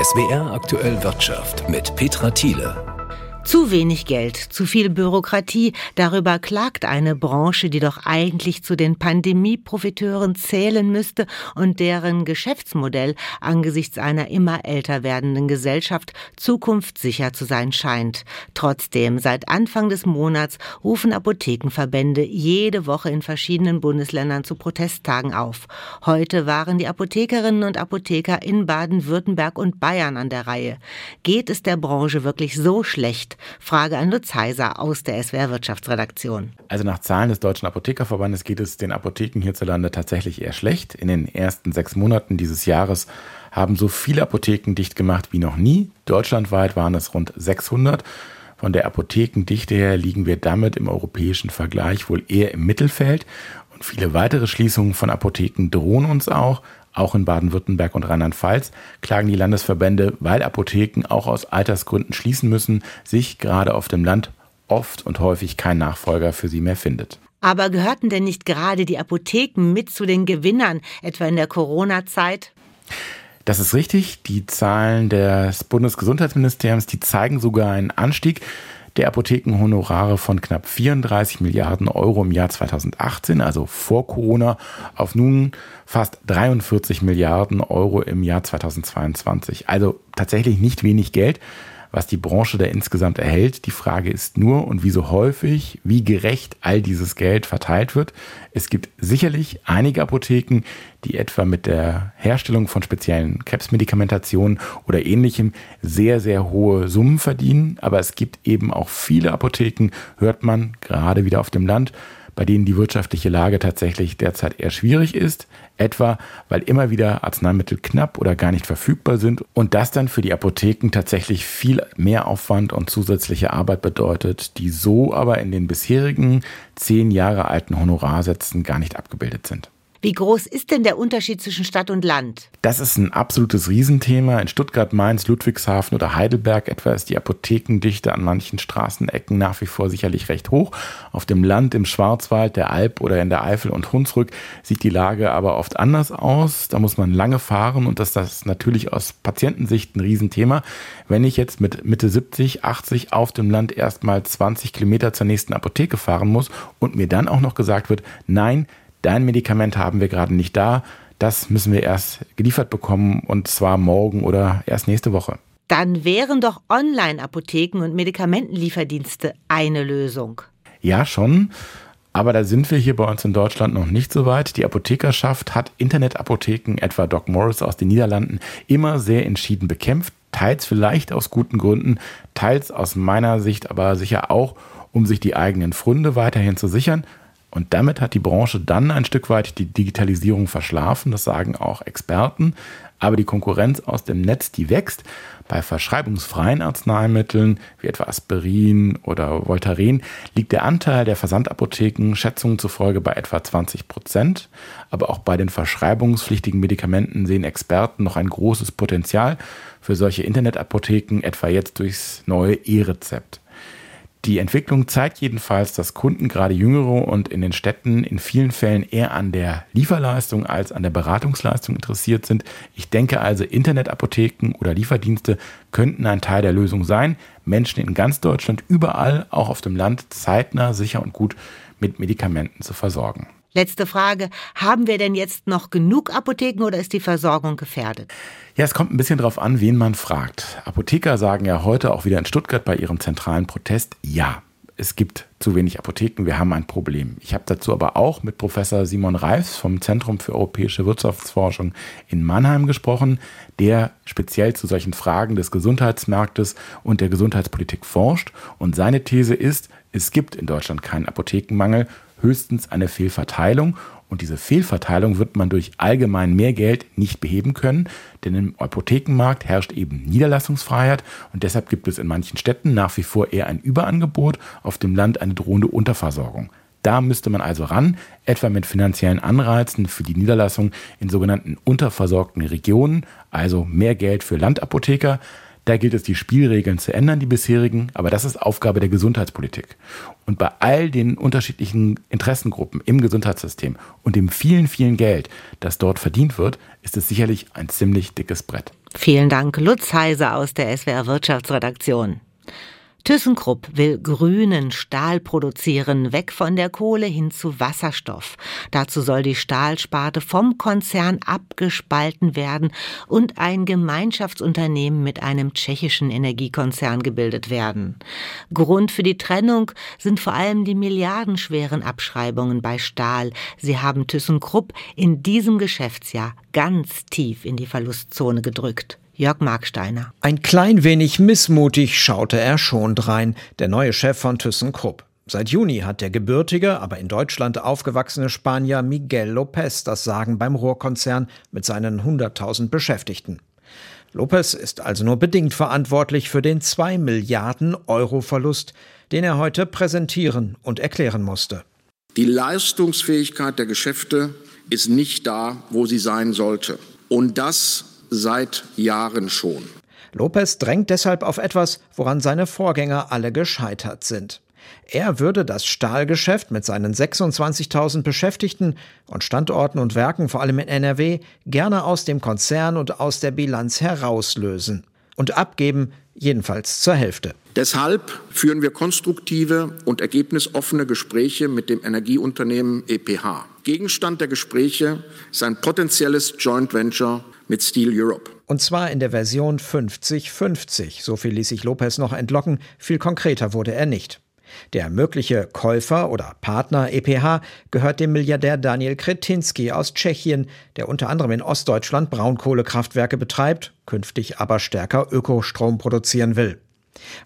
SWR aktuell Wirtschaft mit Petra Thiele. Zu wenig Geld, zu viel Bürokratie, darüber klagt eine Branche, die doch eigentlich zu den Pandemieprofiteuren zählen müsste und deren Geschäftsmodell angesichts einer immer älter werdenden Gesellschaft zukunftssicher zu sein scheint. Trotzdem, seit Anfang des Monats rufen Apothekenverbände jede Woche in verschiedenen Bundesländern zu Protesttagen auf. Heute waren die Apothekerinnen und Apotheker in Baden-Württemberg und Bayern an der Reihe. Geht es der Branche wirklich so schlecht? Nicht? Frage an Lutz Heiser aus der SWR Wirtschaftsredaktion. Also nach Zahlen des Deutschen Apothekerverbandes geht es den Apotheken hierzulande tatsächlich eher schlecht. In den ersten sechs Monaten dieses Jahres haben so viele Apotheken dicht gemacht wie noch nie. Deutschlandweit waren es rund 600. Von der Apothekendichte her liegen wir damit im europäischen Vergleich wohl eher im Mittelfeld. Und viele weitere Schließungen von Apotheken drohen uns auch. Auch in Baden-Württemberg und Rheinland-Pfalz klagen die Landesverbände, weil Apotheken auch aus Altersgründen schließen müssen, sich gerade auf dem Land oft und häufig kein Nachfolger für sie mehr findet. Aber gehörten denn nicht gerade die Apotheken mit zu den Gewinnern, etwa in der Corona-Zeit? Das ist richtig. Die Zahlen des Bundesgesundheitsministeriums, die zeigen sogar einen Anstieg der Apothekenhonorare von knapp 34 Milliarden Euro im Jahr 2018, also vor Corona, auf nun fast 43 Milliarden Euro im Jahr 2022. Also tatsächlich nicht wenig Geld was die Branche da insgesamt erhält. Die Frage ist nur, und wie so häufig, wie gerecht all dieses Geld verteilt wird. Es gibt sicherlich einige Apotheken, die etwa mit der Herstellung von speziellen Krebsmedikamentationen oder ähnlichem sehr, sehr hohe Summen verdienen. Aber es gibt eben auch viele Apotheken, hört man gerade wieder auf dem Land, bei denen die wirtschaftliche Lage tatsächlich derzeit eher schwierig ist, etwa weil immer wieder Arzneimittel knapp oder gar nicht verfügbar sind und das dann für die Apotheken tatsächlich viel mehr Aufwand und zusätzliche Arbeit bedeutet, die so aber in den bisherigen zehn Jahre alten Honorarsätzen gar nicht abgebildet sind. Wie groß ist denn der Unterschied zwischen Stadt und Land? Das ist ein absolutes Riesenthema. In Stuttgart, Mainz, Ludwigshafen oder Heidelberg etwa ist die Apothekendichte an manchen Straßenecken nach wie vor sicherlich recht hoch. Auf dem Land, im Schwarzwald, der Alp oder in der Eifel und Hunsrück sieht die Lage aber oft anders aus. Da muss man lange fahren und das ist natürlich aus Patientensicht ein Riesenthema. Wenn ich jetzt mit Mitte 70, 80 auf dem Land erstmal 20 Kilometer zur nächsten Apotheke fahren muss und mir dann auch noch gesagt wird, nein, dein Medikament haben wir gerade nicht da, das müssen wir erst geliefert bekommen und zwar morgen oder erst nächste Woche. Dann wären doch Online-Apotheken und Medikamentenlieferdienste eine Lösung. Ja, schon. Aber da sind wir hier bei uns in Deutschland noch nicht so weit. Die Apothekerschaft hat Internetapotheken, etwa Doc Morris aus den Niederlanden, immer sehr entschieden bekämpft. Teils vielleicht aus guten Gründen, teils aus meiner Sicht aber sicher auch, um sich die eigenen Funde weiterhin zu sichern. Und damit hat die Branche dann ein Stück weit die Digitalisierung verschlafen, das sagen auch Experten. Aber die Konkurrenz aus dem Netz, die wächst. Bei verschreibungsfreien Arzneimitteln wie etwa Aspirin oder Voltaren liegt der Anteil der Versandapotheken Schätzungen zufolge bei etwa 20 Prozent. Aber auch bei den verschreibungspflichtigen Medikamenten sehen Experten noch ein großes Potenzial für solche Internetapotheken, etwa jetzt durchs neue E-Rezept. Die Entwicklung zeigt jedenfalls, dass Kunden, gerade jüngere und in den Städten, in vielen Fällen eher an der Lieferleistung als an der Beratungsleistung interessiert sind. Ich denke also, Internetapotheken oder Lieferdienste könnten ein Teil der Lösung sein, Menschen in ganz Deutschland überall, auch auf dem Land, zeitnah, sicher und gut mit Medikamenten zu versorgen. Letzte Frage. Haben wir denn jetzt noch genug Apotheken oder ist die Versorgung gefährdet? Ja, es kommt ein bisschen darauf an, wen man fragt. Apotheker sagen ja heute auch wieder in Stuttgart bei ihrem zentralen Protest, ja, es gibt zu wenig Apotheken, wir haben ein Problem. Ich habe dazu aber auch mit Professor Simon Reifs vom Zentrum für europäische Wirtschaftsforschung in Mannheim gesprochen, der speziell zu solchen Fragen des Gesundheitsmarktes und der Gesundheitspolitik forscht. Und seine These ist, es gibt in Deutschland keinen Apothekenmangel höchstens eine Fehlverteilung. Und diese Fehlverteilung wird man durch allgemein mehr Geld nicht beheben können, denn im Apothekenmarkt herrscht eben Niederlassungsfreiheit und deshalb gibt es in manchen Städten nach wie vor eher ein Überangebot, auf dem Land eine drohende Unterversorgung. Da müsste man also ran, etwa mit finanziellen Anreizen für die Niederlassung in sogenannten unterversorgten Regionen, also mehr Geld für Landapotheker, da gilt es, die Spielregeln zu ändern, die bisherigen, aber das ist Aufgabe der Gesundheitspolitik. Und bei all den unterschiedlichen Interessengruppen im Gesundheitssystem und dem vielen, vielen Geld, das dort verdient wird, ist es sicherlich ein ziemlich dickes Brett. Vielen Dank, Lutz Heise aus der SWR Wirtschaftsredaktion. ThyssenKrupp will grünen Stahl produzieren, weg von der Kohle hin zu Wasserstoff. Dazu soll die Stahlsparte vom Konzern abgespalten werden und ein Gemeinschaftsunternehmen mit einem tschechischen Energiekonzern gebildet werden. Grund für die Trennung sind vor allem die milliardenschweren Abschreibungen bei Stahl. Sie haben ThyssenKrupp in diesem Geschäftsjahr ganz tief in die Verlustzone gedrückt. Jörg Marksteiner. Ein klein wenig missmutig schaute er schon drein, der neue Chef von ThyssenKrupp. Seit Juni hat der gebürtige, aber in Deutschland aufgewachsene Spanier Miguel López das Sagen beim Rohrkonzern mit seinen 100.000 Beschäftigten. López ist also nur bedingt verantwortlich für den 2 Milliarden Euro Verlust, den er heute präsentieren und erklären musste. Die Leistungsfähigkeit der Geschäfte ist nicht da, wo sie sein sollte. Und das seit Jahren schon. Lopez drängt deshalb auf etwas, woran seine Vorgänger alle gescheitert sind. Er würde das Stahlgeschäft mit seinen 26.000 Beschäftigten und Standorten und Werken, vor allem in NRW, gerne aus dem Konzern und aus der Bilanz herauslösen und abgeben, jedenfalls zur Hälfte. Deshalb führen wir konstruktive und ergebnisoffene Gespräche mit dem Energieunternehmen EPH. Gegenstand der Gespräche ist ein potenzielles Joint Venture mit Steel Europe. Und zwar in der Version 50-50. So viel ließ sich Lopez noch entlocken, viel konkreter wurde er nicht. Der mögliche Käufer oder Partner EPH gehört dem Milliardär Daniel Kretinsky aus Tschechien, der unter anderem in Ostdeutschland Braunkohlekraftwerke betreibt, künftig aber stärker Ökostrom produzieren will.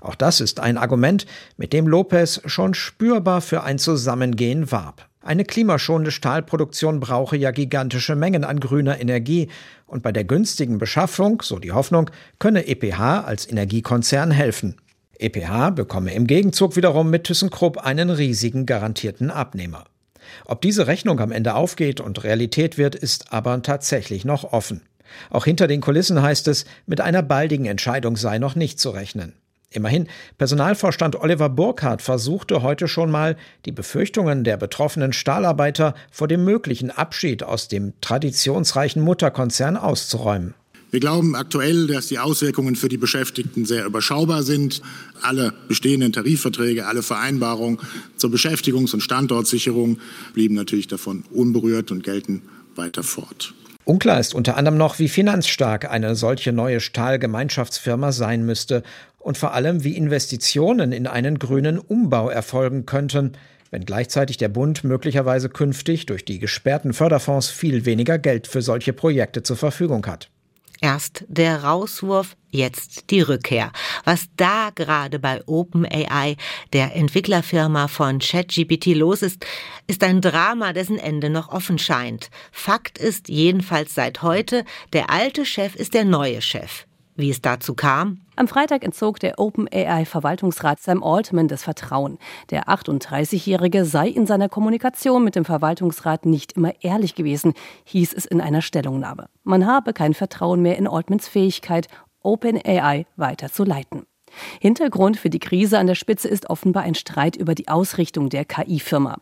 Auch das ist ein Argument, mit dem Lopez schon spürbar für ein Zusammengehen warb. Eine klimaschonende Stahlproduktion brauche ja gigantische Mengen an grüner Energie, und bei der günstigen Beschaffung, so die Hoffnung, könne EPH als Energiekonzern helfen. EPH bekomme im Gegenzug wiederum mit ThyssenKrupp einen riesigen garantierten Abnehmer. Ob diese Rechnung am Ende aufgeht und Realität wird, ist aber tatsächlich noch offen. Auch hinter den Kulissen heißt es, mit einer baldigen Entscheidung sei noch nicht zu rechnen. Immerhin, Personalvorstand Oliver Burkhardt versuchte heute schon mal, die Befürchtungen der betroffenen Stahlarbeiter vor dem möglichen Abschied aus dem traditionsreichen Mutterkonzern auszuräumen. Wir glauben aktuell, dass die Auswirkungen für die Beschäftigten sehr überschaubar sind. Alle bestehenden Tarifverträge, alle Vereinbarungen zur Beschäftigungs- und Standortsicherung blieben natürlich davon unberührt und gelten weiter fort. Unklar ist unter anderem noch, wie finanzstark eine solche neue Stahlgemeinschaftsfirma sein müsste und vor allem, wie Investitionen in einen grünen Umbau erfolgen könnten, wenn gleichzeitig der Bund möglicherweise künftig durch die gesperrten Förderfonds viel weniger Geld für solche Projekte zur Verfügung hat. Erst der Rauswurf, jetzt die Rückkehr. Was da gerade bei OpenAI, der Entwicklerfirma von ChatGPT, los ist, ist ein Drama, dessen Ende noch offen scheint. Fakt ist jedenfalls seit heute, der alte Chef ist der neue Chef. Wie es dazu kam? Am Freitag entzog der OpenAI-Verwaltungsrat Sam Altman das Vertrauen. Der 38-Jährige sei in seiner Kommunikation mit dem Verwaltungsrat nicht immer ehrlich gewesen, hieß es in einer Stellungnahme. Man habe kein Vertrauen mehr in Altmans Fähigkeit, OpenAI weiter zu leiten. Hintergrund für die Krise an der Spitze ist offenbar ein Streit über die Ausrichtung der KI-Firma.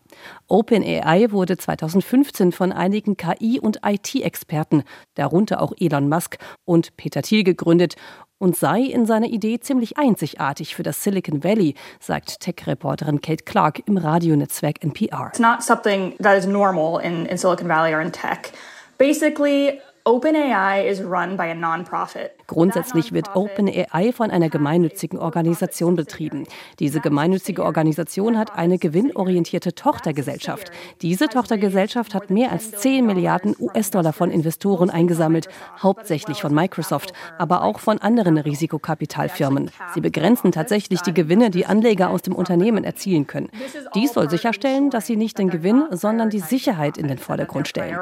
OpenAI wurde 2015 von einigen KI- und IT-Experten, darunter auch Elon Musk und Peter Thiel, gegründet und sei in seiner Idee ziemlich einzigartig für das Silicon Valley, sagt Tech-Reporterin Kate Clark im Radionetzwerk NPR. It's not something that is normal in, in Silicon Valley or in tech. Basically, OpenAI is run by a non-profit. Grundsätzlich wird OpenAI von einer gemeinnützigen Organisation betrieben. Diese gemeinnützige Organisation hat eine gewinnorientierte Tochtergesellschaft. Diese Tochtergesellschaft hat mehr als 10 Milliarden US-Dollar von Investoren eingesammelt, hauptsächlich von Microsoft, aber auch von anderen Risikokapitalfirmen. Sie begrenzen tatsächlich die Gewinne, die Anleger aus dem Unternehmen erzielen können. Dies soll sicherstellen, dass sie nicht den Gewinn, sondern die Sicherheit in den Vordergrund stellen.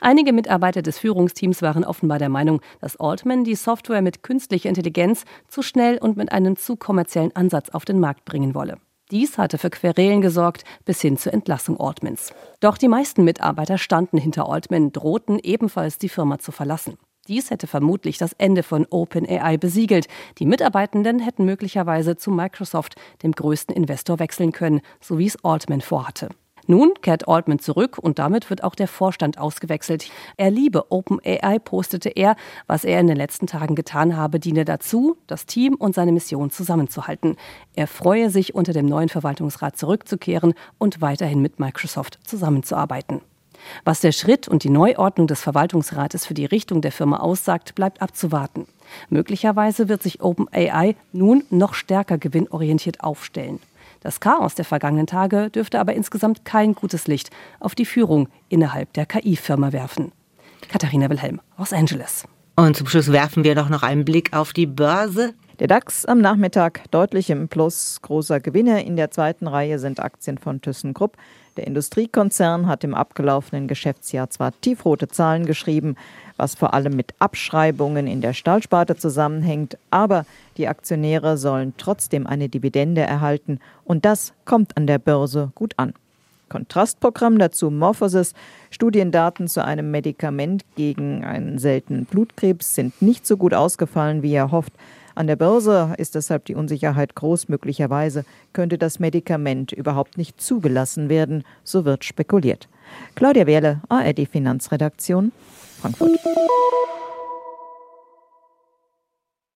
Einige Mitarbeiter des Führungsteams waren offenbar der Meinung, dass Altman die Software mit künstlicher Intelligenz zu schnell und mit einem zu kommerziellen Ansatz auf den Markt bringen wolle. Dies hatte für Querelen gesorgt, bis hin zur Entlassung Altmans. Doch die meisten Mitarbeiter standen hinter Altman, drohten ebenfalls die Firma zu verlassen. Dies hätte vermutlich das Ende von OpenAI besiegelt. Die Mitarbeitenden hätten möglicherweise zu Microsoft, dem größten Investor, wechseln können, so wie es Altman vorhatte. Nun kehrt Altman zurück und damit wird auch der Vorstand ausgewechselt. Er liebe OpenAI, postete er. Was er in den letzten Tagen getan habe, diene dazu, das Team und seine Mission zusammenzuhalten. Er freue sich, unter dem neuen Verwaltungsrat zurückzukehren und weiterhin mit Microsoft zusammenzuarbeiten. Was der Schritt und die Neuordnung des Verwaltungsrates für die Richtung der Firma aussagt, bleibt abzuwarten. Möglicherweise wird sich OpenAI nun noch stärker gewinnorientiert aufstellen. Das Chaos der vergangenen Tage dürfte aber insgesamt kein gutes Licht auf die Führung innerhalb der KI-Firma werfen. Katharina Wilhelm, Los Angeles. Und zum Schluss werfen wir doch noch einen Blick auf die Börse. Der DAX am Nachmittag deutlich im Plus. Großer Gewinner in der zweiten Reihe sind Aktien von ThyssenKrupp. Der Industriekonzern hat im abgelaufenen Geschäftsjahr zwar tiefrote Zahlen geschrieben, was vor allem mit Abschreibungen in der Stahlsparte zusammenhängt, aber die Aktionäre sollen trotzdem eine Dividende erhalten und das kommt an der Börse gut an. Kontrastprogramm dazu Morphosis. Studiendaten zu einem Medikament gegen einen seltenen Blutkrebs sind nicht so gut ausgefallen, wie er hofft. An der Börse ist deshalb die Unsicherheit groß. Möglicherweise könnte das Medikament überhaupt nicht zugelassen werden. So wird spekuliert. Claudia Wehrle, ARD Finanzredaktion, Frankfurt.